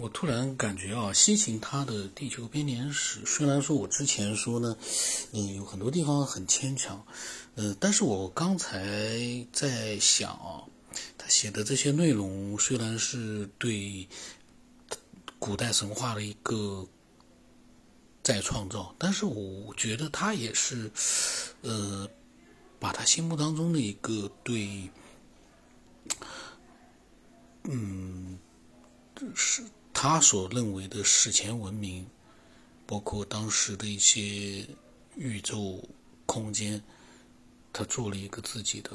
我突然感觉啊，西秦他的《地球编年史》，虽然说我之前说呢，嗯，有很多地方很牵强，呃，但是我刚才在想啊，他写的这些内容虽然是对古代神话的一个再创造，但是我觉得他也是，呃，把他心目当中的一个对，嗯，是。他所认为的史前文明，包括当时的一些宇宙空间，他做了一个自己的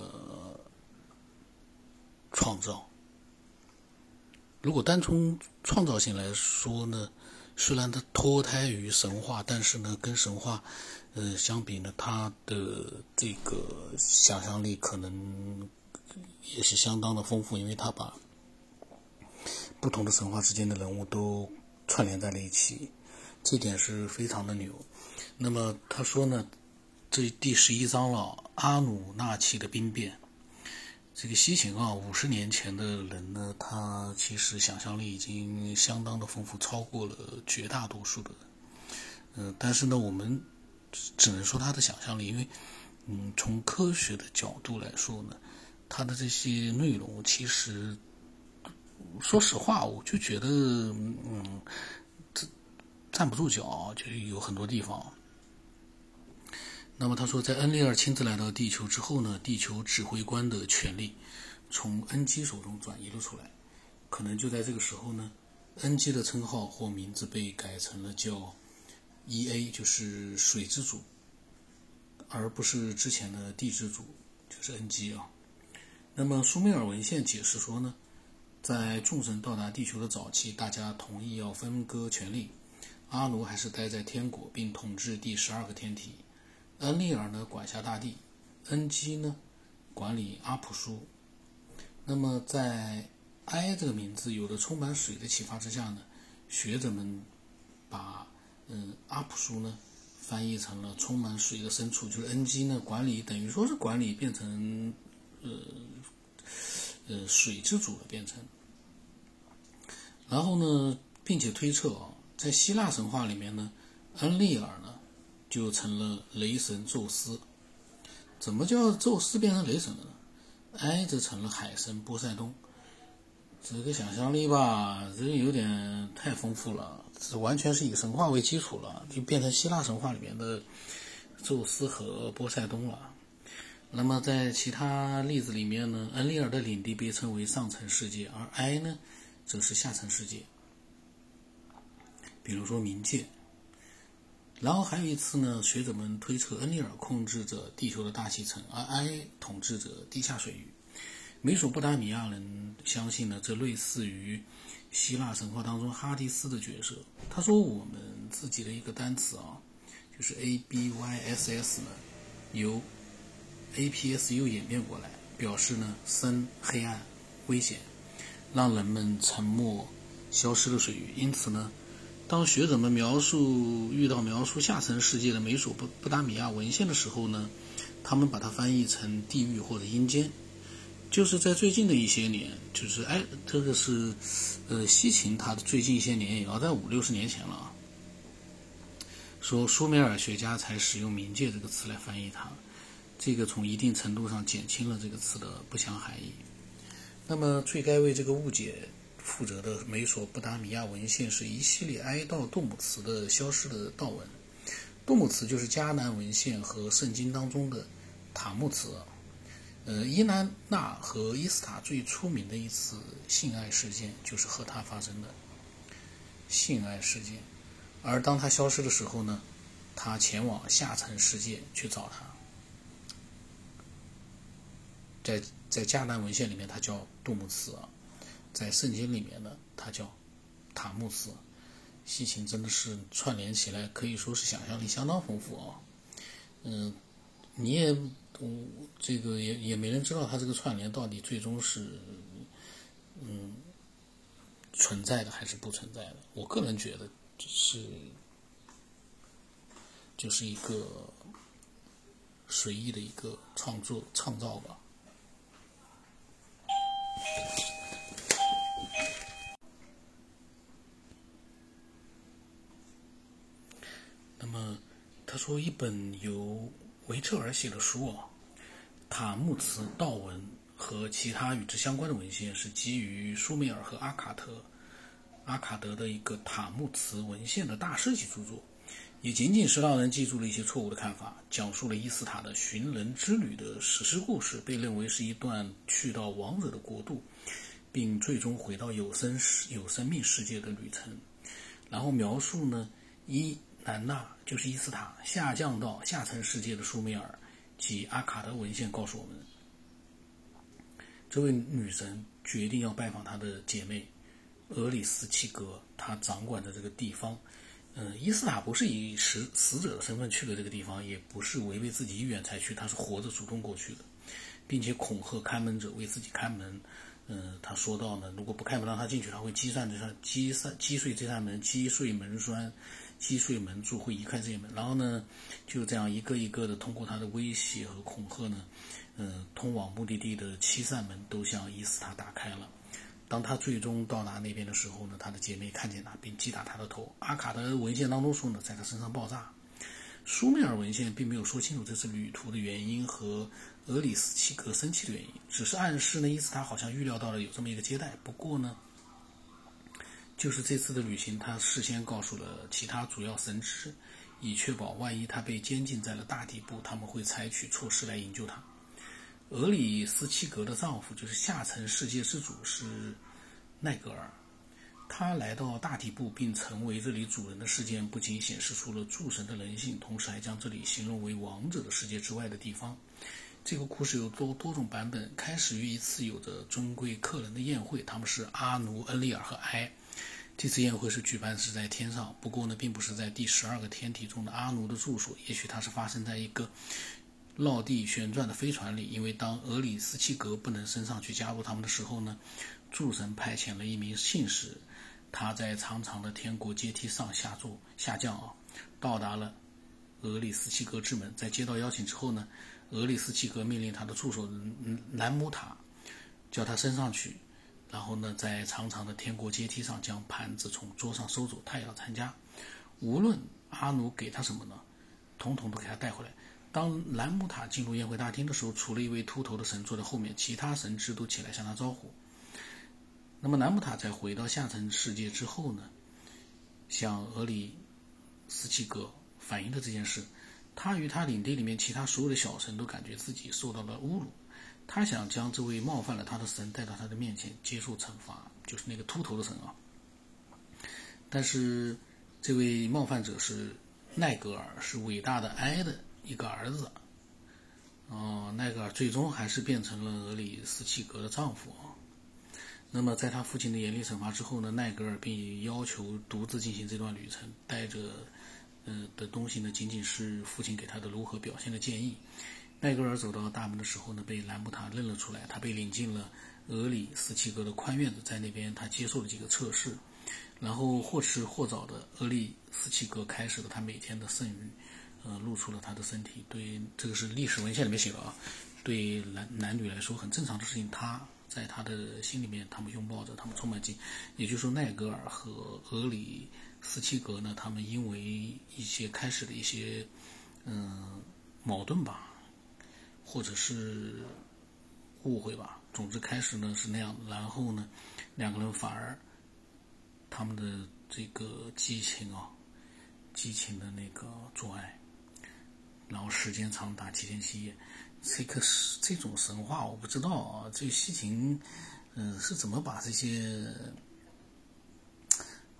创造。如果单从创造性来说呢，虽然它脱胎于神话，但是呢，跟神话呃相比呢，它的这个想象力可能也是相当的丰富，因为他把。不同的神话之间的人物都串联在了一起，这点是非常的牛。那么他说呢，这第十一章了，阿努纳奇的兵变。这个西秦啊，五十年前的人呢，他其实想象力已经相当的丰富，超过了绝大多数的人。嗯，但是呢，我们只能说他的想象力，因为嗯，从科学的角度来说呢，他的这些内容其实。说实话，我就觉得，嗯，这站不住脚，就有很多地方。那么他说，在恩利尔亲自来到地球之后呢，地球指挥官的权力从恩基手中转移了出来。可能就在这个时候呢，恩基的称号或名字被改成了叫 E.A，就是水之主，而不是之前的地之主，就是恩基啊。那么苏美尔文献解释说呢？在众神到达地球的早期，大家同意要分割权力。阿奴还是待在天国，并统治第十二个天体。恩利尔呢，管辖大地。恩基呢，管理阿普苏。那么，在埃这个名字有了充满水的启发之下呢，学者们把嗯阿普苏呢翻译成了充满水的深处，就是恩基呢管理，等于说是管理变成呃。呃，水之主的变成，然后呢，并且推测啊，在希腊神话里面呢，恩利尔呢就成了雷神宙斯。怎么叫宙斯变成雷神了呢？埃则成了海神波塞冬。这个想象力吧，这有点太丰富了，这完全是以神话为基础了，就变成希腊神话里面的宙斯和波塞冬了。那么在其他例子里面呢，恩利尔的领地被称为上层世界，而埃呢，则是下层世界。比如说冥界。然后还有一次呢，学者们推测恩利尔控制着地球的大气层，而埃统治着地下水域。美索不达米亚人相信呢，这类似于希腊神话当中哈迪斯的角色。他说我们自己的一个单词啊，就是 A B Y S S 呢，由 APSU 演变过来，表示呢深、黑暗、危险，让人们沉默、消失了水域。因此呢，当学者们描述遇到描述下层世界的美索不不达米亚文献的时候呢，他们把它翻译成地狱或者阴间。就是在最近的一些年，就是哎，这个是呃西秦，他的最近一些年也要在五六十年前了啊。说苏美尔学家才使用冥界这个词来翻译它。这个从一定程度上减轻了这个词的不祥含义。那么，最该为这个误解负责的美索不达米亚文献是一系列哀悼杜姆茨的消失的悼文。杜姆茨就是迦南文献和圣经当中的塔木茨。呃，伊南娜和伊斯塔最出名的一次性爱事件就是和他发生的性爱事件。而当他消失的时候呢，他前往下层世界去找他。在在迦南文献里面，它叫杜姆斯啊；在圣经里面呢，它叫塔木斯。西秦真的是串联起来，可以说是想象力相当丰富啊。嗯，你也，这个也也没人知道它这个串联到底最终是嗯存在的还是不存在的。我个人觉得是就是一个随意的一个创作创造吧。他说一本由维特尔写的书啊，塔木茨道文和其他与之相关的文献是基于舒梅尔和阿卡特、阿卡德的一个塔木茨文献的大设计著作，也仅仅是让人记住了一些错误的看法，讲述了伊斯塔的寻人之旅的史诗故事，被认为是一段去到王者的国度，并最终回到有生世有生命世界的旅程。然后描述呢，一南娜就是伊斯塔下降到下层世界的舒美尔及阿卡德文献告诉我们，这位女神决定要拜访她的姐妹俄里斯契格，她掌管的这个地方。嗯，伊斯塔不是以死死者的身份去了这个地方，也不是违背自己意愿才去，他是活着主动过去的，并且恐吓看门者为自己开门。嗯，他说到呢，如果不开门让他进去，他会击散这扇击散击碎这扇门，击碎门栓，击碎门柱，会移开这些门。然后呢，就这样一个一个的通过他的威胁和恐吓呢，嗯，通往目的地的七扇门都向伊斯塔打开了。当他最终到达那边的时候呢，他的姐妹看见他，并击打他的头。阿卡的文献当中说呢，在他身上爆炸。苏美尔文献并没有说清楚这次旅途的原因和。俄里斯契格生气的原因，只是暗示呢，伊斯塔好像预料到了有这么一个接待。不过呢，就是这次的旅行，他事先告诉了其他主要神职，以确保万一他被监禁在了大底部，他们会采取措施来营救他。俄里斯契格的丈夫就是下层世界之主是奈格尔，他来到大底部并成为这里主人的事件，不仅显示出了诸神的人性，同时还将这里形容为王者的世界之外的地方。这个故事有多多种版本，开始于一次有着尊贵客人的宴会，他们是阿努、恩利尔和埃。这次宴会是举办是在天上，不过呢，并不是在第十二个天体中的阿努的住所，也许它是发生在一个绕地旋转的飞船里。因为当俄里斯契格不能升上去加入他们的时候呢，诸神派遣了一名信使，他在长长的天国阶梯上下坐下降啊，到达了俄里斯契格之门。在接到邀请之后呢。俄里斯契格命令他的助手兰姆塔叫他升上去，然后呢，在长长的天国阶梯上将盘子从桌上收走。他也要参加，无论阿努给他什么呢，统统都给他带回来。当兰姆塔进入宴会大厅的时候，除了一位秃头的神坐在后面，其他神职都起来向他招呼。那么兰姆塔在回到下层世界之后呢，向俄里斯奇格反映了这件事。他与他领地里面其他所有的小神都感觉自己受到了侮辱，他想将这位冒犯了他的神带到他的面前接受惩罚，就是那个秃头的神啊。但是这位冒犯者是奈格尔，是伟大的埃的一个儿子。哦，奈格尔最终还是变成了俄里斯契格的丈夫啊。那么在他父亲的严厉惩罚之后呢，奈格尔并要求独自进行这段旅程，带着。呃的东西呢，仅仅是父亲给他的如何表现的建议。奈格尔走到大门的时候呢，被兰姆塔认了出来。他被领进了俄里斯契格的宽院子，在那边他接受了几个测试，然后或迟或早的，俄里斯契格开始了他每天的剩余，呃，露出了他的身体。对，这个是历史文献里面写的啊。对男男女来说很正常的事情，他在他的心里面，他们拥抱着，他们充满敬。也就是说，奈格尔和俄里。斯契格呢？他们因为一些开始的一些嗯矛盾吧，或者是误会吧，总之开始呢是那样。然后呢，两个人反而他们的这个激情啊，激情的那个做爱，然后时间长达七天七夜。这个是这种神话，我不知道啊。这西秦嗯是怎么把这些？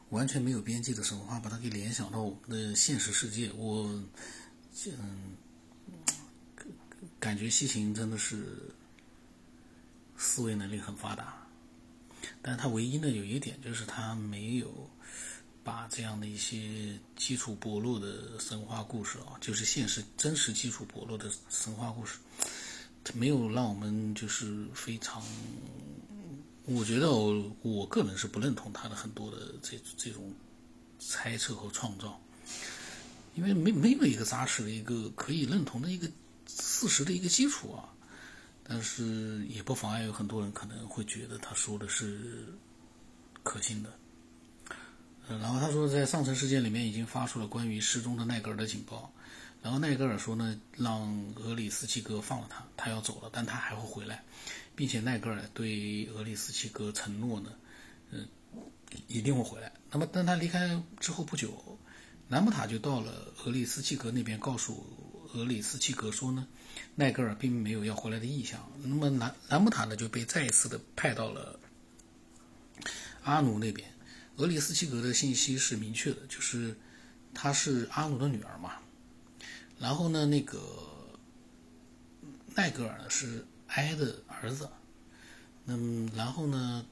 完全没有边际的神话，把它给联想到我们的现实世界。我，嗯，感觉西行真的是思维能力很发达，但他唯一呢有一点就是他没有把这样的一些基础薄弱的神话故事啊，就是现实真实基础薄弱的神话故事，没有让我们就是非常。我觉得我我个人是不认同他的很多的这这种猜测和创造，因为没没有一个扎实的一个可以认同的一个事实的一个基础啊。但是也不妨碍有很多人可能会觉得他说的是可信的。嗯，然后他说在上层世界里面已经发出了关于失踪的奈格尔的警报。然后奈格尔说呢，让俄里斯奇格放了他，他要走了，但他还会回来，并且奈格尔对俄里斯奇格承诺呢，嗯，一定会回来。那么，当他离开之后不久，南木塔就到了俄里斯契格那边，告诉俄里斯奇格说呢，奈格尔并没有要回来的意向。那么南南姆塔呢就被再一次的派到了阿努那边。俄里斯奇格的信息是明确的，就是她是阿努的女儿嘛。然后呢，那个奈格尔呢是埃的儿子，那么然后呢，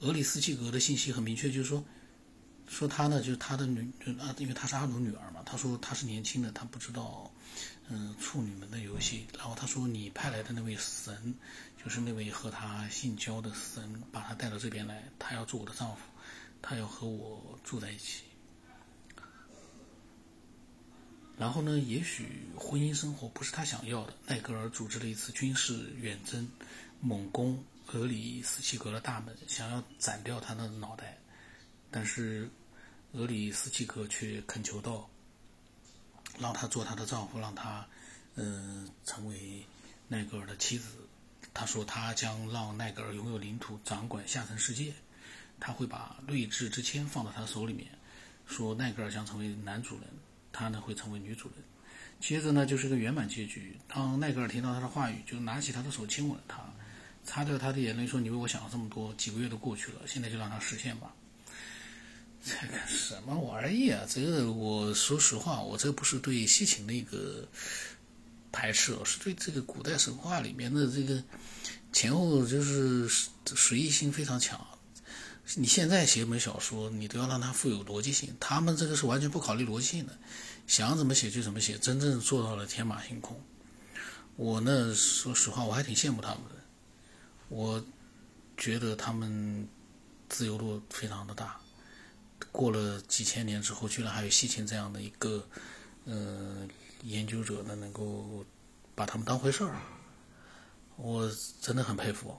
俄里斯奇格的信息很明确，就是说，说他呢就是他的女啊，因为他是阿努女儿嘛，他说他是年轻的，他不知道嗯处女们的游戏。然后他说你派来的那位神，就是那位和他性交的神，把他带到这边来，他要做我的丈夫，他要和我住在一起。然后呢？也许婚姻生活不是他想要的。奈格尔组织了一次军事远征，猛攻俄里斯契格的大门，想要斩掉他的脑袋。但是俄里斯契格却恳求道：“让他做他的丈夫，让他，嗯，成为奈格尔的妻子。”他说：“他将让奈格尔拥有领土，掌管下层世界。他会把睿智之签放到他手里面，说奈格尔将成为男主人。”他呢会成为女主人，接着呢就是个圆满结局。当奈格尔听到他的话语，就拿起他的手亲吻了他，擦掉他的眼泪，说：“你为我想了这么多，几个月都过去了，现在就让他实现吧。”这个什么玩意啊？这个我说实话，我这不是对西秦的一个排斥，我是对这个古代神话里面的这个前后就是随意性非常强。你现在写一本小说，你都要让它富有逻辑性，他们这个是完全不考虑逻辑性的，想怎么写就怎么写，真正做到了天马行空。我呢，说实话，我还挺羡慕他们的，我觉得他们自由度非常的大。过了几千年之后，居然还有西秦这样的一个，呃，研究者呢，能够把他们当回事儿，我真的很佩服。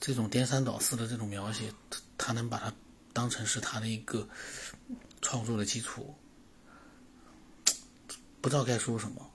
这种颠三倒四的这种描写，他他能把它当成是他的一个创作的基础，不知道该说什么。